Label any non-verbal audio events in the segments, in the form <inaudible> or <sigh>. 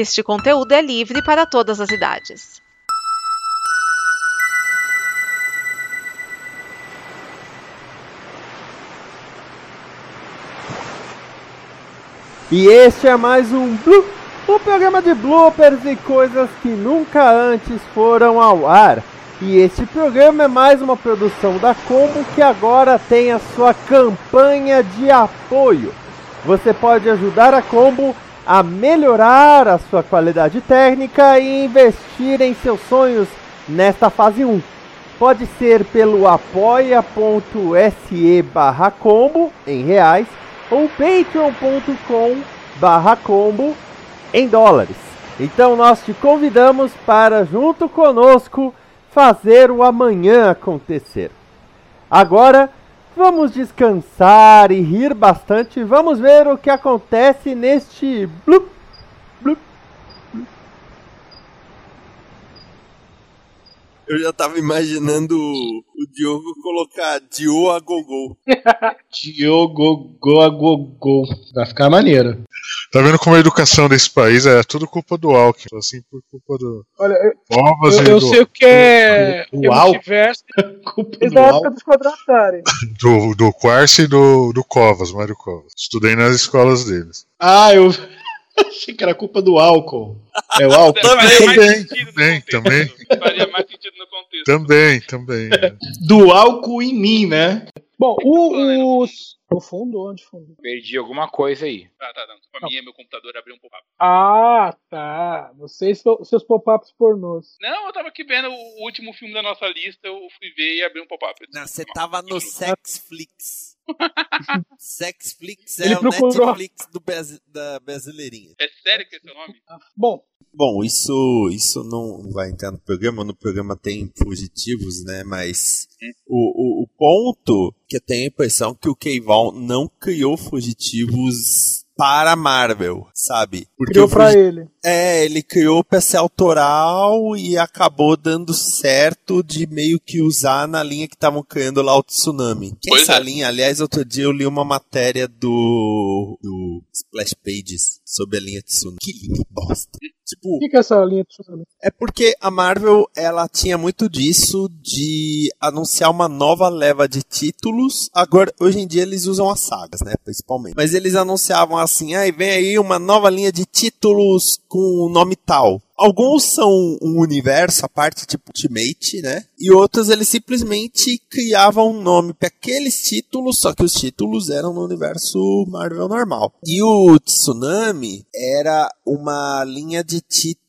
Este conteúdo é livre para todas as idades. E este é mais um Blue, um programa de bloopers e coisas que nunca antes foram ao ar. E este programa é mais uma produção da Combo que agora tem a sua campanha de apoio. Você pode ajudar a Combo a melhorar a sua qualidade técnica e investir em seus sonhos nesta fase 1. Pode ser pelo apoia.se barra combo em reais ou patreon.com barra combo em dólares. Então nós te convidamos para junto conosco fazer o amanhã acontecer. Agora vamos descansar e rir bastante. Vamos ver o que acontece neste blup, blup, Eu já tava imaginando o Diogo colocar Dio a gogol. <laughs> Diogo a gogol. Vai ficar maneiro. Tá vendo como a educação desse país é tudo culpa do Alckmin, assim, por culpa do Olha, eu, eu, eu do, sei o que é O o Al- multiverso <laughs> Culpa desde do a época dos quadratários. do, do <laughs> Quarce e do, do Covas, Mário Covas. Estudei nas escolas deles. Ah, eu achei que era culpa do álcool. É o álcool? Também. Também, também. Faria mais sentido no contexto. Também, também. <laughs> Do álcool em mim, né? Bom, o, os. No fundo, onde fundo? Perdi alguma coisa aí. Tá, tá, não. Pra mim é meu computador abriu um pop-up. Ah, tá. Vocês, seus pop-ups pornôs. Não, eu tava aqui vendo o último filme da nossa lista, eu fui ver e abri um pop-up. Não, você tava no Sexflix. Sexflix é Ele o procurou. Netflix do da brasileirinha. É sério que esse é o nome? Bom, Bom, isso, isso não vai entrar no programa, no programa tem fugitivos, né? Mas o, o, o ponto que eu tenho a impressão que o Keival não criou fugitivos para a Marvel, sabe? Porque criou pra ele. É, ele criou o PC autoral e acabou dando certo de meio que usar na linha que estavam criando lá o Tsunami. Que Pois essa é. linha, aliás, outro dia eu li uma matéria do, do Splash Pages sobre a linha Tsunami. Que linha bosta. Tipo, O que, que é essa linha de tsunami? é porque a Marvel, ela tinha muito disso de anunciar uma nova leva de títulos. Agora, hoje em dia eles usam as sagas, né, principalmente. Mas eles anunciavam assim, aí vem aí uma nova linha de títulos com o nome tal. Alguns são um universo, a parte tipo Ultimate, né? E outros eles simplesmente criavam um nome para aqueles títulos, só que os títulos eram no universo Marvel normal. E o Tsunami era uma linha de títulos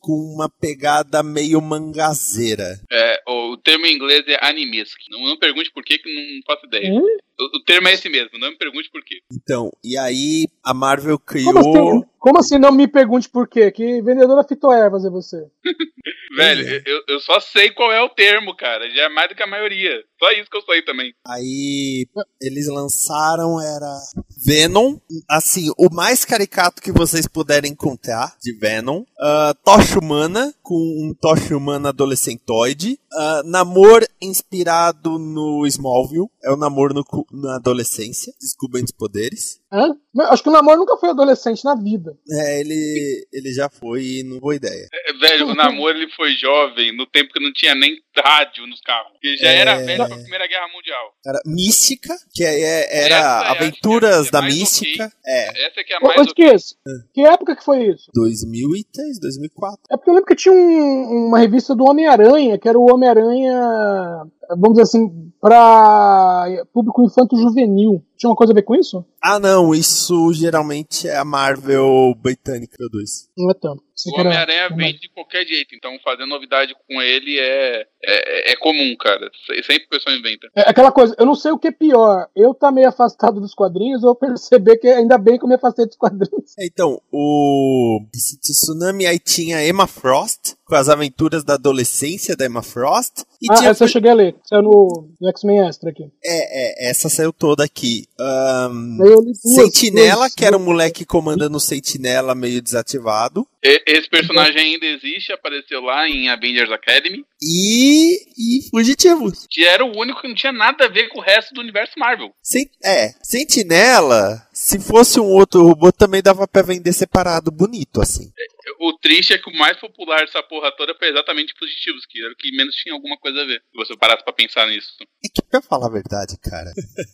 com uma pegada meio mangazeira. É, o termo em inglês é animesque. Não, não pergunte por quê, que não faço ideia. Hum? O, o termo é esse mesmo, não me pergunte por quê. Então, e aí a Marvel criou. Como assim, como assim não me pergunte por quê? Que vendedora fitoervas é você? <laughs> Velho, é. eu, eu só sei qual é o termo, cara. Já é mais do que a maioria. Só isso que eu sei também. Aí eles lançaram era Venom, assim, o mais caricato que vocês puderem encontrar de Venom. Uh, Tocha Humana, com um Tocha Humana adolescentoide. Uh, namor inspirado no Smallville. É o namoro no na adolescência, descobrindo os poderes. Hã? Mas Acho que o namoro nunca foi adolescente na vida. É, ele, ele já foi e não boa ideia. É, velho, o namoro ele foi jovem no tempo que não tinha nem rádio nos carros. Ele já era É. velho pra Primeira Guerra Mundial. Era Mística, que é- é- era Essa é, Aventuras que é da mais Mística. É, Essa que é a mais. ô, Esqueça, que época que foi isso? 2003, 2004. É porque eu lembro que tinha um- uma revista do Homem-Aranha, que era o Homem-Aranha, vamos dizer assim, pra público infanto-juvenil. Tinha uma coisa a ver com isso? Ah, não, isso geralmente é a Marvel britânica produz. Não é tanto. Sei O Homem-Aranha vende de qualquer jeito, então fazer novidade com ele é, é, é comum, cara. Se- Sempre o pessoal inventa. É aquela coisa, eu não sei o que é pior, eu tá meio afastado dos quadrinhos ou perceber que ainda bem que eu me afastei dos quadrinhos. Então, o esse tsunami aí tinha Emma Frost, com as aventuras da adolescência da Emma Frost. E ah, tinha essa eu cheguei a ler, saiu no, no X-Men Extra aqui. é, é, essa saiu toda aqui. Duas, Sentinela, duas- que era um moleque comandando o Sentinela meio desativado. Esse personagem ainda existe, apareceu lá em Avengers Academy, E. E Fugitivos. que era o único que não tinha nada a ver com o resto do universo Marvel. É, Sentinela, se fosse um outro robô, também dava pra vender separado, bonito, assim. O triste é que o mais popular dessa porra toda foi exatamente Fugitivos, que era o que menos tinha alguma coisa a ver. Se você parasse pra pensar nisso. É que, pra falar a verdade, cara,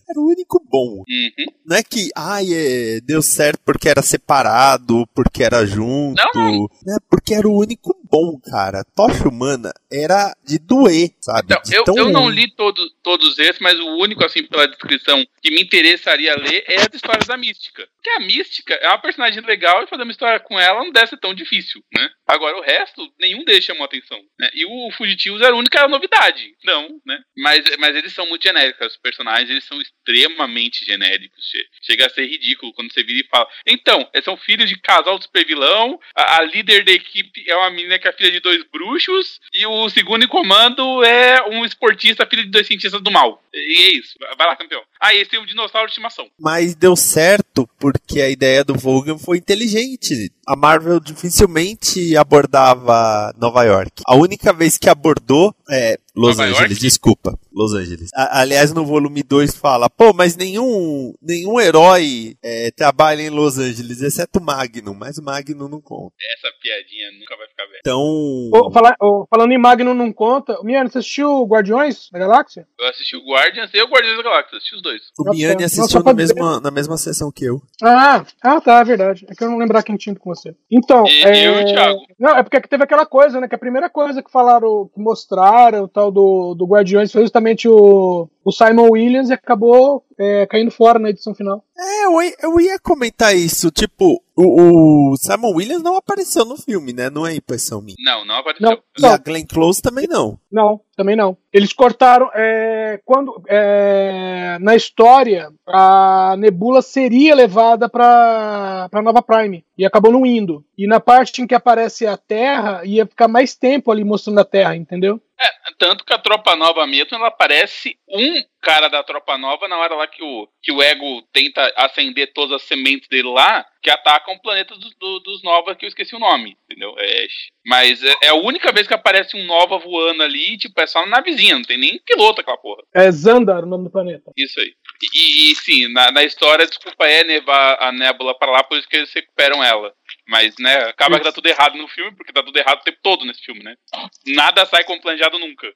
era o único bom. Uhum. Não é que, ai, é, deu certo porque era separado, porque era junto. Não, Né? Porque era o único bom, cara. Tocha Humana era de doer, sabe? Então, De eu, eu não li todo, todos esses, mas o único, assim, pela descrição, que me interessaria ler é as histórias da Mística. Porque a Mística é uma personagem legal e fazer uma história com ela não deve ser tão difícil, né? Agora, o resto, nenhum deles chamou atenção. Né? E o Fugitivos era a única novidade. Não, né? Mas, mas eles são muito genéricos. Os personagens, eles são extremamente genéricos. Che- Chega a ser ridículo quando você vira e fala. Então, eles são filhos de casal de super vilão. A, a líder da equipe é uma menina que é filha de dois bruxos. E o segundo em comando é um esportista, filho de dois cientistas do mal. E é isso. Vai lá, campeão. Ah, esse é um dinossauro de estimação. Mas deu certo porque a ideia do Vogan foi inteligente. A Marvel dificilmente abordava Nova York. A única vez que abordou é Los Nova Angeles, York? desculpa, Los Angeles. A- aliás, no volume 2 fala, pô, mas nenhum, nenhum herói é, trabalha em Los Angeles, exceto o Magnum, mas o Magnum não conta. Essa piadinha nunca vai ficar velha. Então, Ô, fala- ô, falando em Magno não conta. Miano, você assistiu Guardiões da Galáxia? Eu assisti o Guardians e o Guardiões da Galáxia. Assisti os dois. o Nossa, Miane assistiu só na dizer- mesma, na mesma sessão que eu. Ah, ah, tá, é verdade. É que eu não lembrar quem tinha com você. Então, E é... eu e o Thiago. Não, é porque teve aquela coisa, né? Que a primeira coisa que falaram, que mostraram, o do, do Guardiões, foi justamente o, o Simon Williams e acabou é, caindo fora na edição final. É, eu, ia- eu ia comentar isso, tipo, o, o Simon Williams não apareceu no filme, né? Não é impressão minha. Não, não apareceu. Não, E não, a Glenn Close também não. não, também não. Eles cortaram. é, quando é, Na história, a Nebula seria levada pra, pra Nova Prime. E acabou não indo. E na parte em que aparece a Terra, ia ficar mais tempo ali mostrando a Terra, entendeu? Tanto que a Tropa Nova mesmo, ela aparece um cara da Tropa Nova na hora lá que o, que o Ego tenta acender todas as sementes dele lá, que atacam o planeta dos, do- dos Nova, que eu esqueci o nome, entendeu? É, mas é, é a única vez que aparece um Nova voando ali, tipo, é só na navezinha, não tem nem piloto aquela porra. É Xandar o nome do planeta. Isso aí. E, e, sim, na, na história, desculpa, é levar a Nébula pra lá, por isso que eles recuperam ela. Mas, né, acaba que tá tudo errado no filme, porque tá tudo errado o tempo todo nesse filme, né? Nada sai como planejado nunca.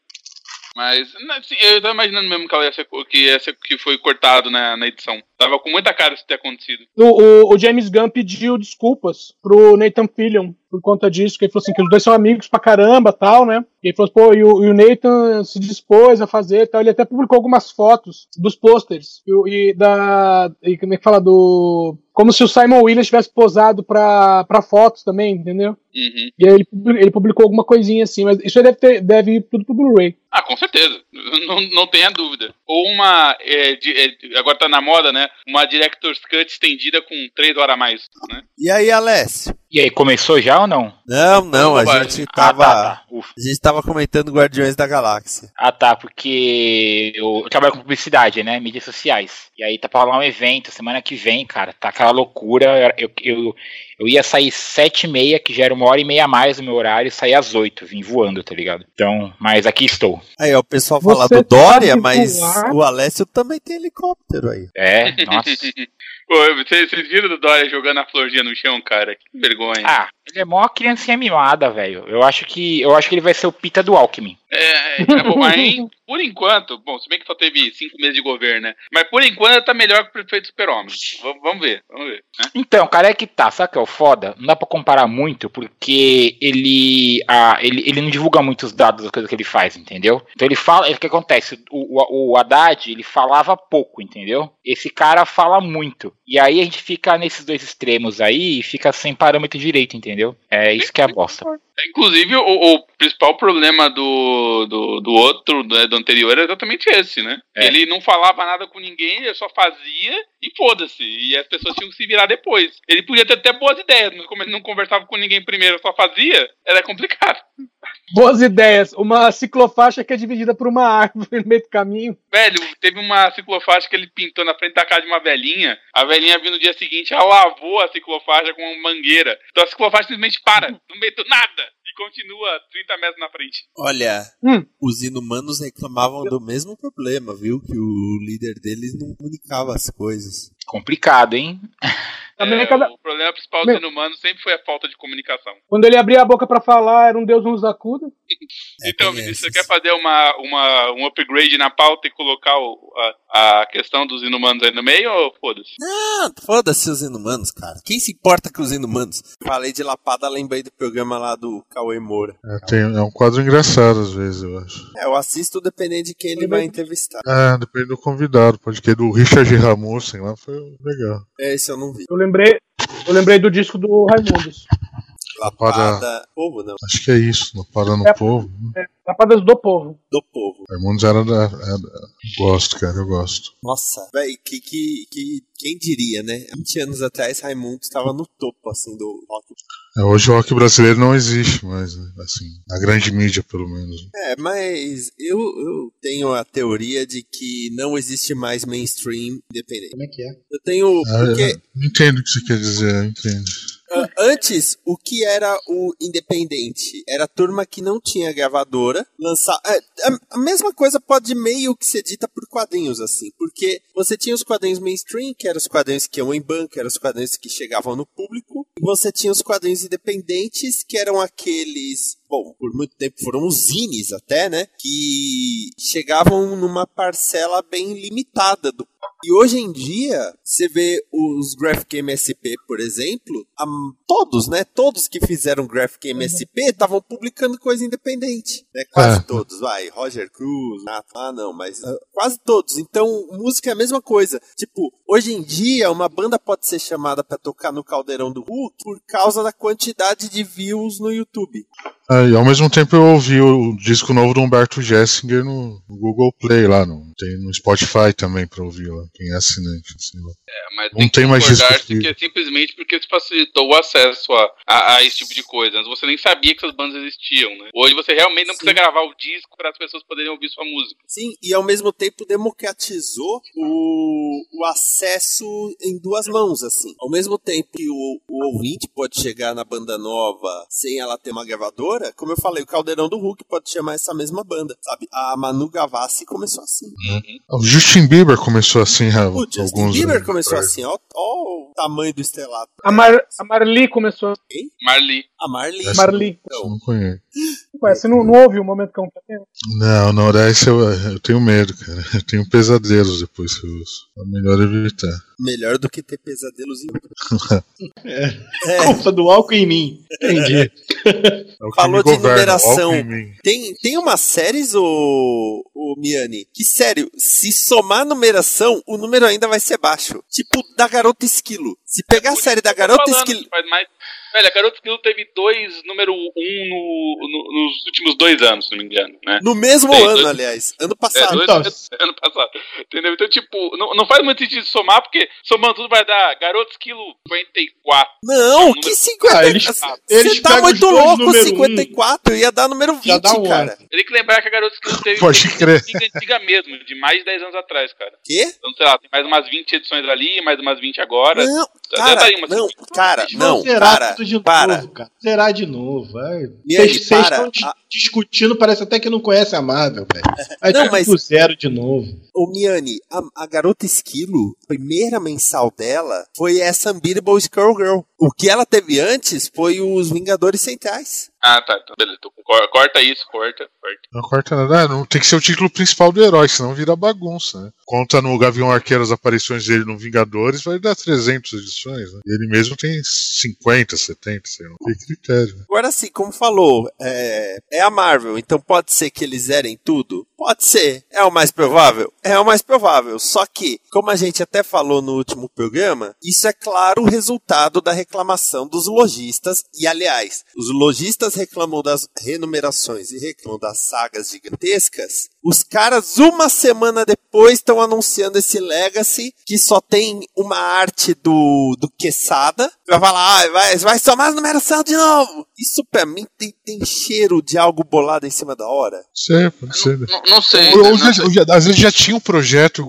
Mas, né, assim, eu tava imaginando mesmo que ela ia ser, que, ia ser, que foi cortado na, na edição. Tava com muita cara isso ter acontecido. O, o- o James Gunn pediu desculpas pro Nathan Fillion por conta disso, que ele falou assim, que os dois são amigos pra caramba tal, né? E ele falou, pô, e o, e o Nathan se dispôs a fazer tal. Ele até publicou algumas fotos dos pôsteres e, e da. E como é que fala? Do. Como se o Simon Williams tivesse posado pra, pra fotos também, entendeu? Uhum. E aí ele, ele publicou alguma coisinha assim, mas isso aí deve, ter, deve ir tudo pro Blu-ray. Ah, com certeza. <laughs> Não, não tenha dúvida. Ou uma. é, de- é, agora tá na moda, né? Uma Director's Cut estendida com 3 horas a mais. Né? E aí, Alessio? E aí, começou já ou não? Não, não, a Bobagem. gente Ah, tava. tá, tá. Ufa. A gente tava comentando Guardiões da Galáxia. Ah, tá, porque eu, eu trabalho com publicidade, né? Mídias sociais. E aí tá pra rolar um evento semana que vem, cara. Tá aquela loucura. Eu, eu, eu ia sair sete e meia, que já era uma hora e meia a mais do meu horário, e sair às oito, vim voando, tá ligado? Então, mas aqui estou. Aí, ó, o pessoal fala Você do Dória, mas voar? o Alessio também tem helicóptero aí. É, nossa. <laughs> Pô, vocês, viram do Dória jogando a florzinha no chão, cara? Que vergonha. Ah, ele é mó criancinha mimada, velho. Eu acho que eu acho que ele vai ser o Pita do Alckmin. É, é bom, mas por enquanto, bom, se bem que só teve cinco meses de governo, né? Mas por enquanto tá melhor que o prefeito Super-Homem. Vamos ver, vamos ver. Né? Então, cara, é que tá, sabe o que é o foda? Não dá pra comparar muito, porque ele, ah, ele, ele não divulga muitos dados das coisas que ele faz, entendeu? Então ele fala, o que acontece? O, o, o Haddad, ele falava pouco, entendeu? Esse cara fala muito. E aí a gente fica nesses dois extremos aí e fica sem parâmetro direito, entendeu? É isso que é a bosta. Inclusive, o, o principal problema do, do, do outro, né, do anterior, era exatamente esse, né? É. Ele não falava nada com ninguém, ele só fazia e foda-se. E as pessoas tinham que se virar depois. Ele podia ter até boas ideias, mas como ele não conversava com ninguém primeiro, só fazia, era complicado. Boas ideias. Uma ciclofaixa que é dividida por uma árvore no meio do caminho. Velho, teve uma ciclofaixa que ele pintou na frente da casa de uma velhinha. A velhinha viu no dia seguinte, ela lavou a ciclofaixa com uma mangueira. Então a ciclofaixa simplesmente para, no meio do nada, continua 30 metros na frente. Olha, Hum. os inumanos reclamavam do mesmo problema, viu? Que o líder deles não comunicava as coisas. Complicado, hein? É, cada- O problema principal Meu- dos inumanos sempre foi a falta de comunicação. Quando ele abria a boca pra falar, era um deus nos acuda. É, Então, Vinícius, você quer fazer uma, uma, um upgrade na pauta e colocar o- a, a questão dos inumanos aí no meio ou foda-se? Ah, foda-se os inumanos, cara. Quem se importa com os inumanos? Falei de lapada, lembrei do programa lá do Cauê Moura. É, tem- é um quadro engraçado às vezes, eu acho. É, eu assisto dependendo de quem ele vai entrevistar. É, depende do convidado. Pode que do Richard Ramussen lá foi legal. Esse eu não vi. Eu lembrei, eu lembrei do disco do Raimundos. Lapada. Povo, não. Acho que é isso, não para no É. povo. Lapadas do povo. Do povo. Raimundos era da. era- Gosto, cara, eu gosto. Nossa, véi, que, que, que. Quem diria, né? 20 anos atrás, Raimundo estava no topo, assim, do rock. É, hoje o rock brasileiro não existe mais, né? Assim, na grande mídia, pelo menos. É, mas eu, eu tenho a teoria de que não existe mais mainstream independente. Como é que é? Eu tenho. Ah, Porque eu não entendo o que você quer dizer, eu entendo. ah, antes, o que era o independente? Era a turma que não tinha gravadora, lançar. é, a, a mesma coisa pode meio que ser dita por quadrinhos, assim. Porque você tinha os quadrinhos mainstream, que eram os quadrinhos que iam em banco, eram os quadrinhos que chegavam no público. E você tinha os quadrinhos independentes, que eram aqueles. Bom, por muito tempo foram os zines até, né? Que chegavam numa parcela bem limitada do e hoje em dia, você vê os Graphic MSP, por exemplo, a- todos, né? Todos que fizeram Graphic MSP estavam publicando coisa independente. Né? Quase É. todos, vai. Roger Cruz, ah, ah, não, mas quase todos. Então, música é a mesma coisa. Tipo, hoje em dia, uma banda pode ser chamada pra tocar no Caldeirão do Hulk por causa da quantidade de views no YouTube. Ah, e ao mesmo tempo eu ouvi o disco novo do Humberto Gessinger no no Google Play lá, no, tem no Spotify também pra ouvir lá, quem é assinante. Assim, lá. É, mas Não tem que tem mais disco que é simplesmente porque isso facilitou o acesso a, a, a esse tipo de coisa. Você nem sabia que essas bandas existiam, né? Hoje você realmente não Sim. precisa gravar o disco para as pessoas poderem ouvir sua música. Sim, e ao mesmo tempo democratizou o, o acesso em duas mãos, assim. Ao mesmo tempo que o, o ouvinte pode chegar na banda nova sem ela ter uma gravadora, como eu falei, o Caldeirão do Hulk pode chamar essa mesma banda, sabe? A Manu Gavassi começou assim. O Justin Bieber começou assim há O Justin alguns Bieber começou assim, ó, ó o tamanho do estrelado. A, Mar, a Marli começou. Marli. A Marli. Essa- Marli. Eu não conheço. Ué, você não, não ouve o momento que eu? Não, não, dessa eu, eu tenho medo, cara. Eu tenho pesadelos depois que eu uso. É melhor evitar. Melhor do que ter pesadelos em... <laughs> Culpa do álcool em mim. Entendi. É o Falou de governa, numeração. Tem, tem umas séries, ô, ô Miane, que sério, se somar a numeração, o número ainda vai ser baixo. Tipo da Garota Esquilo. Se pegar a série da Garota falando, Esquilo. Faz mais... Velho, a Garota Esquilo teve dois, número um no, no- nos últimos dois anos, se não me engano, né? No mesmo Tem, ano, dois- aliás. Ano É, passado. dois Então. ano passado. Entendeu? Então, tipo, não, não faz muito sentido somar, porque somando tudo vai dar Garota Esquilo 54. Não, número- que 50. Ah, eles- tá muito louco, número 54. Ia dar número 20, Já dá um cara. ano. Tem que lembrar que a Garota Esquilo teve Pode crer. antiga, antiga mesmo, de mais de 10 anos atrás, cara. Quê? Então, sei lá, tem mais umas 20 edições ali, mais umas 20 agora. Não, cara, umas não, 50. cara, não, tudo de para. novo, cara. Zerar de novo. vai. Vocês estão Ah. discutindo, parece até que não conhece a Marvel, velho. Aí Não, tá mas- zero de novo. Ô Miane, a, a Garota Esquilo, a primeira mensal dela foi essa Unbeatable Skullgirl. O que ela teve antes foi os Vingadores Centrais. Ah, tá. Então, beleza. Então, cor- corta isso, corta, corta. Não corta nada. Ah, não tem que ser o título principal do herói, senão vira bagunça, né? Conta no Gavião Arqueiro as aparições dele no Vingadores, vai dar 300 edições, né? Ele mesmo tem 50, 70, sei lá. Não tem critério. né? Agora sim, como falou, é, é a Marvel, então pode ser que eles zerem tudo? Pode ser. É o mais provável? É o mais provável. Só que, como a gente até falou no último programa, isso é claro o resultado da reclamação dos lojistas. E, aliás, os lojistas reclamam das renumerações e reclamam das sagas gigantescas Os caras, uma semana depois, estão anunciando esse Legacy, que só tem uma arte do, do Quesada. Vai falar, ah, vai, vai somar a numeração de novo. Isso pra mim tem, tem cheiro de algo bolado em cima da hora. Sei, pode ser. Não, não sei. Ou, né? ou Não já- às vezes já tinha um projeto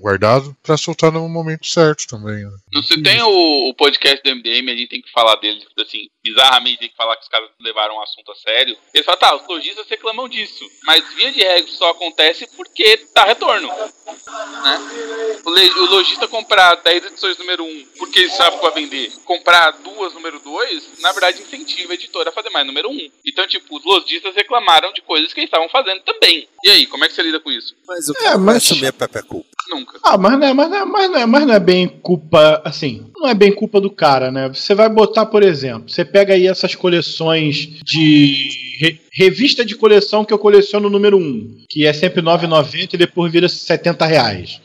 guardado pra soltar no momento certo também. né? Não se tem o, o podcast do MDM, a gente tem que falar dele, assim, bizarramente tem que falar que os caras levaram o assunto a sério. Eles falam, tá, os lojistas reclamam disso, mas via de regra isso só acontece porque dá retorno. Né? O, le- o lojista comprar 10 edições número 1 porque ele sabe que vai vender, comprar duas número 2, na verdade incentiva a editora a fazer mais número 1. Então, tipo, os lojistas reclamaram de coisas que eles estavam fazendo também. E aí, como é que você lida com isso? Mas o É, cara vai mas- assumir a Pepe culpa. Nunca. Ah, mas não, é, mas, não é, mas, não é, mas não é bem culpa, assim, não é bem culpa do cara, né? Você vai botar, por exemplo, você pega aí essas coleções de re- revista de coleção que eu coleciono o número 1, que é sempre R$ 9,90 e depois vira 70 reais.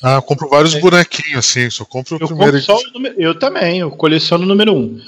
Ah, eu compro vários bonequinhos assim, só compro o Eu, primeiro. compro só o número, eu também, eu coleciono o número 1.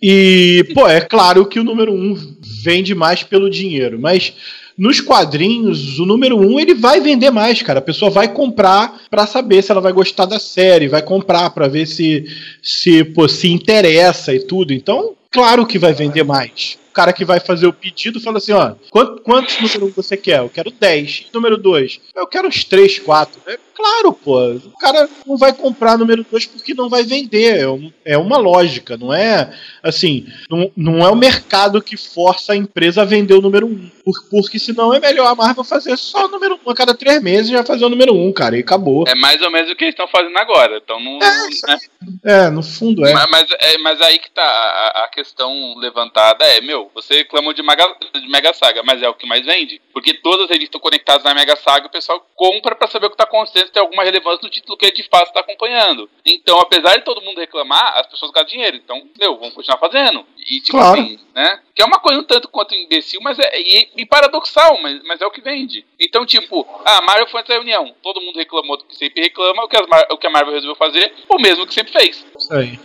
E, pô, é claro que o número 1 vende mais pelo dinheiro, mas nos quadrinhos, o número 1 ele vai vender mais, cara. A pessoa vai comprar pra saber se ela vai gostar da série, vai comprar pra ver se se, pô, se interessa e tudo. Então, claro que vai vender mais. O cara que vai fazer o pedido fala assim, ó, quantos, quantos número 1 você quer? Eu quero 10. Número 2, eu quero uns 3, 4. É claro, pô. O cara não vai comprar número 2 porque não vai vender. É, um- é uma lógica, não é assim, não, não é o mercado que força a empresa a vender o número 1. Por, porque senão é melhor a Marvel fazer só o número 1 a cada três meses e já fazer o número 1, cara, e acabou. É mais ou menos o que eles estão fazendo agora. Então não. É, né? É, no fundo é. Mas, mas, é, mas aí que tá a, a questão levantada é, meu, você reclamou de Mega, de Mega Saga, mas é o que mais vende. Porque todas as revistas estão conectadas na Mega Saga, o pessoal compra pra saber o que tá acontecendo, tem alguma relevância no título que ele de fato tá acompanhando. Então, apesar de todo mundo reclamar, as pessoas gastam dinheiro. Então, meu, vamos continuar fazendo. E tipo Claro. assim, né? Que é uma coisa um tanto quanto imbecil, mas é e, e paradoxal, mas, mas é o que vende. Então, tipo, a Marvel foi essa reunião. Todo mundo reclamou do que sempre reclama, o que, as o que a Marvel resolveu fazer, o mesmo que sempre fez. Isso aí.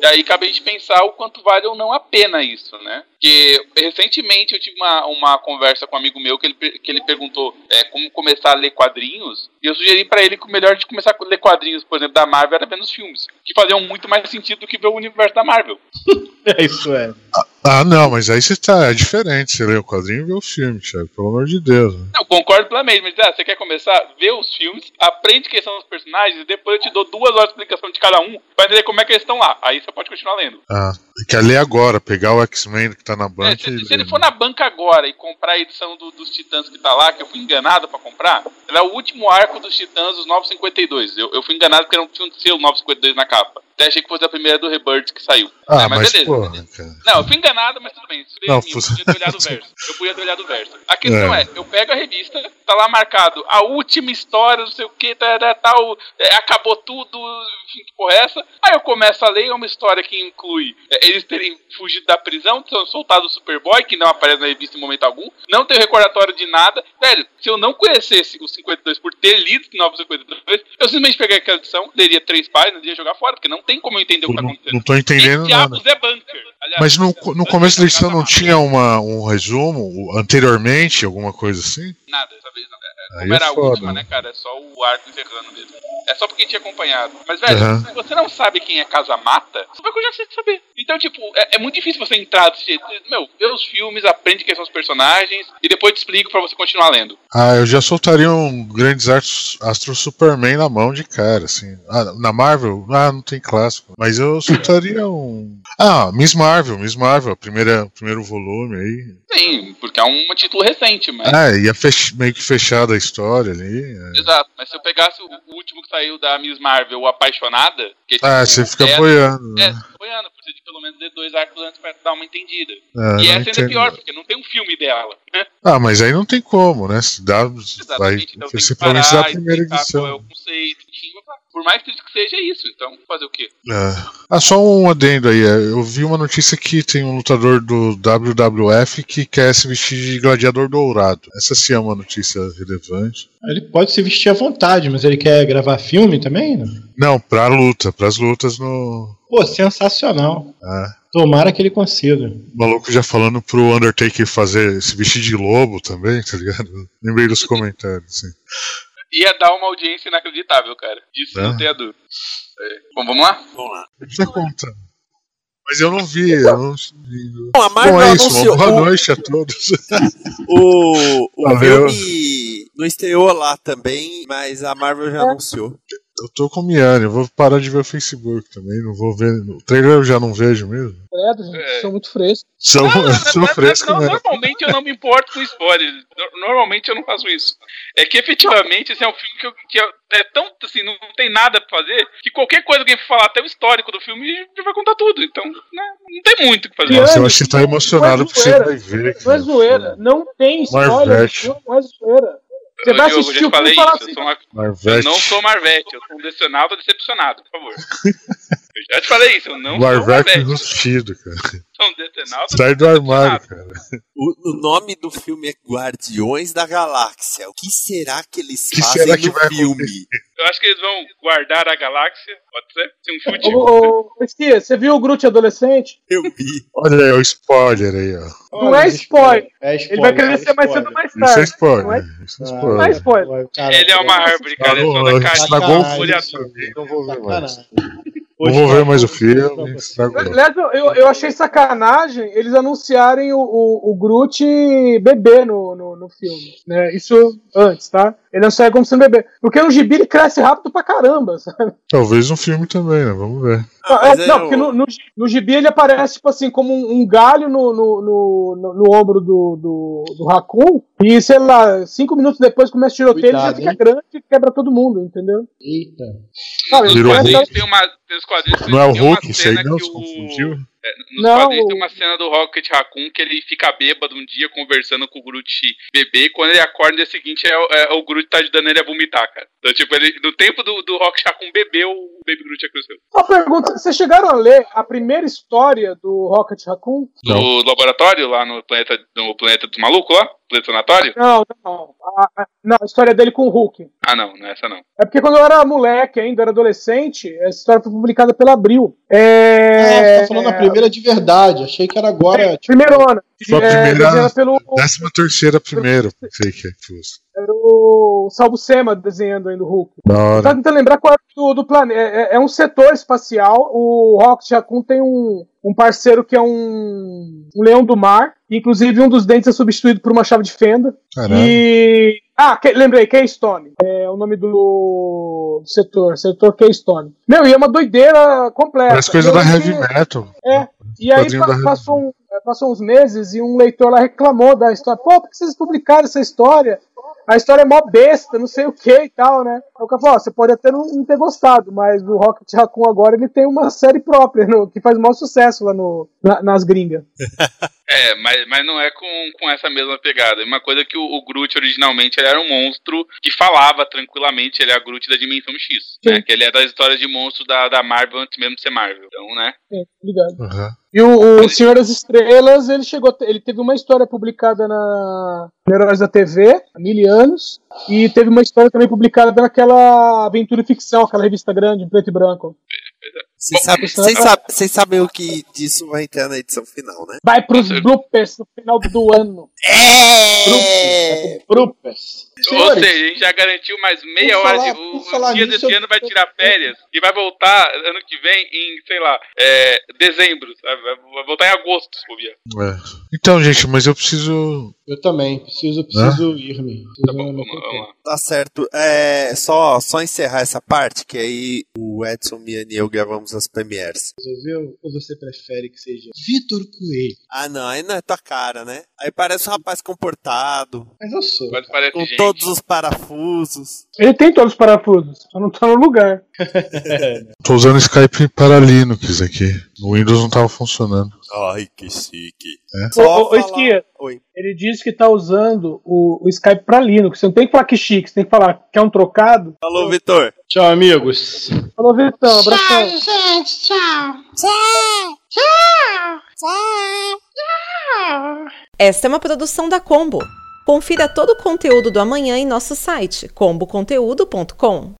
E aí cabe a gente pensar o quanto vale ou não a pena isso, né? Porque recentemente eu tive uma, uma conversa com um amigo meu que ele, que ele perguntou é, como começar a ler quadrinhos. E eu sugeri pra ele que o melhor de começar a ler quadrinhos, por exemplo, da Marvel era os filmes. Que faziam muito mais sentido do que ver o universo da Marvel. <laughs> É isso é. Ah, não, mas aí você tá. É diferente. Você lê o quadrinho e vê o filme, Thiago. Pelo amor de Deus. né? Eu concordo plenamente, mas ah, você quer começar ver os filmes, aprende quem são os personagens, e depois eu te dou duas horas de explicação de cada um pra entender como é que eles estão lá. Aí você pode continuar lendo. Ah, quer ler agora, pegar o X-Men que tá na É, banca se, e se ele for na banca agora e comprar a edição do- dos Titãs que tá lá, que eu fui enganado pra comprar, ela é o último arco dos Titãs, os 952. Eu, eu fui enganado porque não tinha selo 952 na capa. Até achei que fosse a primeira do Rebirth que saiu. Ah, É, mas, beleza. porra. Não, eu fui enganado, mas tudo bem. Isso Não, não, eu podia ter olhado o verso. Eu podia ter olhado o verso. A questão É. é, eu pego a revista, tá lá marcado a última história, não sei o que, tá, tá, tal, é, acabou tudo, enfim, que porra é essa? Aí eu começo a ler, é uma história que inclui é, eles terem fugido da prisão, soltado o Superboy, que não aparece na revista em momento algum, não tem recordatório de nada. Velho, se eu não conhecesse os 52 por ter lido os 952, eu simplesmente pegaria aquela edição, leria três páginas ia jogar fora, porque não tem como eu entender o que tá acontecendo. não tô entendendo nada. Diabos é bunker? Aliás, Mas no, no começo da edição não tinha uma, um resumo anteriormente, alguma coisa assim? Nada, dessa vez não. É, como é era a foda, última, né? né, cara? É só o arco encerrando mesmo. É só porque tinha acompanhado. Mas, velho, se você não sabe quem é Casamata, você vai continuar sem saber. Então, tipo, é, é muito difícil você entrar desse jeito. Meu, vê os filmes, aprende quem são os personagens e depois te explico pra você continuar lendo. Ah, eu já soltaria um Grandes Astros, Astro Superman na mão de cara, assim. Ah, na Marvel? Ah, não tem clássico. Mas eu soltaria um. Ah, Miss Marvel, Miss Marvel, primeira, o primeiro volume aí. Sim, porque é um título recente, mas. Ah, ia fech- meio que fechada a história ali. é. Exato, mas se eu pegasse o, último que saiu da Miss Marvel, o Apaixonada. Que, Ah, tipo, você fica é, boiando. É, né? apoiando, precisa de pelo menos ler dois arcos antes pra dar uma entendida. Ah, e essa ainda é pior, porque não tem um filme dela. Né? Ah, mas aí não tem como, né? Se dá, vai, Exatamente, então tem que parar, da primeira edição. qual é o conceito, vai Por mais triste que seja, é isso. Então, fazer o quê? É. Ah, só um adendo aí. é, Eu vi uma notícia que tem um lutador do WWF que quer se vestir de gladiador dourado. Essa sim é uma notícia relevante. Ele pode se vestir à vontade, mas ele quer gravar filme também? Né? Não, pra luta, pras lutas no. Pô, sensacional. É. Tomara que ele consiga. O maluco já falando pro Undertaker fazer se vestir de lobo também, tá ligado? Lembrei dos comentários, assim. Ia dar uma audiência inacreditável, cara. Isso É. não tenha dúvida. É. Bom, vamos lá? Vamos lá. Precisa contar. Mas eu não vi, eu não vi. Bom, a Marvel Bom, é isso. anunciou. Boa o- noite a todos. <laughs> O, o Valeu. filme não estreou lá também, mas a Marvel já anunciou. Eu tô com Miane, eu vou parar de ver o Facebook também, não vou ver. O trailer eu já não vejo mesmo. Credo, gente, É. são muito frescos. São, Não, são não, <laughs> frescos, não, né? Normalmente eu não me importo com spoilers. No- Normalmente eu não faço isso. É que efetivamente esse é um filme que, eu- que é, é tão assim, não tem nada pra fazer, que qualquer coisa que alguém for falar até o histórico do filme já vai contar tudo. Então, né, não tem muito o que fazer. Nossa, eu acho que você tá emocionado é porque você vai ver. Não é zoeira. Não tem spoiler. Marvete. Não é zoeira. Você Eu, vai Diogo, assistir já o falei e falar isso. assim. Eu, sou uma- eu não sou Marvete, eu sou um decepcionado decepcionado, por favor. <laughs> Eu já te falei isso, eu não sou cara. Sou um decepcionado Sai do armário, cara. O, o nome do filme é Guardiões da Galáxia. O que será que eles Que fazem será que no vai filme? Eu acho que eles vão guardar a galáxia, pode ser? Tem um chute. Ô, ô, Messias, você viu o Groot adolescente? Eu vi. Olha aí o spoiler aí, ó. Não é spoiler. É Ele vai crescer mais cedo ou mais Isso é tarde. Não é, spoiler. Isso é não é spoiler. spoiler. Ele é uma árvore, cara. Ele é só da carinha. Estragou o Folha azul. Não vou ver mais. Não vou ver mais o filme. Aliás, eu- eu, eu achei sacanagem eles anunciarem o, o, o Groot bebê no, no, no filme. Né? Isso antes, tá? Ele anunciaria como sendo bebê. Porque no gibi ele cresce rápido pra caramba, sabe? Talvez um filme também, né? Vamos ver. Ah, É, mas não, eu- porque no, no, no gibi ele aparece, tipo assim, como um, um galho no, no, no, no- no ombro do, do, do Raccoon. E, sei lá, cinco minutos depois começa o tiroteio, ele já fica hein? grande e quebra todo mundo, entendeu? Eita. Nos Virou parece- quadrinhos tem. Nos quadrinhos Não é o Hulk, isso aí não se o- confundiu? É, nos Não, quadrinhos tem uma cena do Rocket Raccoon que ele fica bêbado um dia conversando com o Groot bebê, e quando ele acorda no dia seguinte é, o- é o Groot tá ajudando ele a vomitar, cara. Então, tipo, ele, no tempo do, do Rocket Raccoon bebê, o Baby Groot já cresceu. Uma pergunta: vocês chegaram a ler a primeira história do Rocket Raccoon? No laboratório, lá no planeta, no planeta dos malucos lá? Planeta sanatório? Não, não. A, a- não, a história dele com o Hulk. Ah, não, não é essa não. É porque quando eu era moleque ainda, era adolescente, essa história foi publicada pela Abril. Ah, É... você tá falando a primeira de verdade. Achei que era agora. tipo, Primeira ano. Foi a É, primeira- desenhada pelo Décima terceira primeiro. Sei que é que fosse. era o Salvo Sema desenhando ainda o Hulk. Da Eu hora. tava tentando lembrar qual é do, do planeta. É, é um setor espacial. O Rocket Raccoon tem um, um parceiro que é um, um leão do mar. Inclusive, um dos dentes é substituído por uma chave de fenda. Caralho. E. Ah, que- lembrei, Keystone. É o nome do, setor. Setor Keystone. Meu, e é uma doideira completa. Parece coisa Eu da que- Heavy Metal. É. E aí passou, um- é, passou uns meses e um leitor lá reclamou da história. Pô, por que vocês publicaram essa história? A história é mó besta, não sei o que e tal, né? Aí o cara falou, ó, você pode até não, não ter gostado, mas o Rocket Raccoon agora ele tem uma série própria, no- que faz o maior sucesso lá no, na- nas gringas. <laughs> É, mas, mas não é com, com essa mesma pegada. Uma coisa que o, o Groot originalmente ele era um monstro que falava tranquilamente, ele é a Groot da dimensão X. Né? Sim. Que ele é das histórias de monstros da, da Marvel antes mesmo de ser Marvel. Então, né? É, ligado. Aham. E o, o Senhor das Estrelas, ele chegou, ele teve uma história publicada na Heróis da TV, há mil anos, e teve uma história também publicada naquela Aventura e Ficção, aquela revista grande, em preto e branco. Sabem, Bom, vocês sabem, vocês sabem o que disso vai entrar na edição final, né? Vai pros bloopers no final do ano. É! Brupes. Ou seja, a gente já garantiu mais meia por hora falar- de. O, dia desse eu- ano vai tirar férias e vai voltar ano que vem em, sei lá, é, dezembro, sabe? Vai, voltar em agosto, se bobear. É. Então, gente, mas eu preciso. eu também. Preciso, preciso ir-me. Tá bom, vamos, vamos lá. Tá certo. É, só, só encerrar essa parte, que aí o Edson, Miane e eu gravamos as premieres. Resolveu? Ou você prefere que seja Vitor Coelho? Ah, não, aí não é tua cara, né? Aí parece um rapaz comportado, Mas eu sou. Mas parece com gente. todos os parafusos. Ele tem todos os parafusos, só não tá no lugar. <laughs> Tô usando Skype para Linux aqui. No Windows não tava funcionando. Ai, que chique. É? Ô, ô, Esquia, Oi. ele disse que tá usando o, o Skype pra Linux. Você não tem que falar que chique, você tem que falar que é um trocado. Falou, Vitor. Tchau, amigos. Falou, Vitão, abração. Esta é uma produção da Combo. Confira todo o conteúdo do amanhã em nosso site comboconteúdo.com.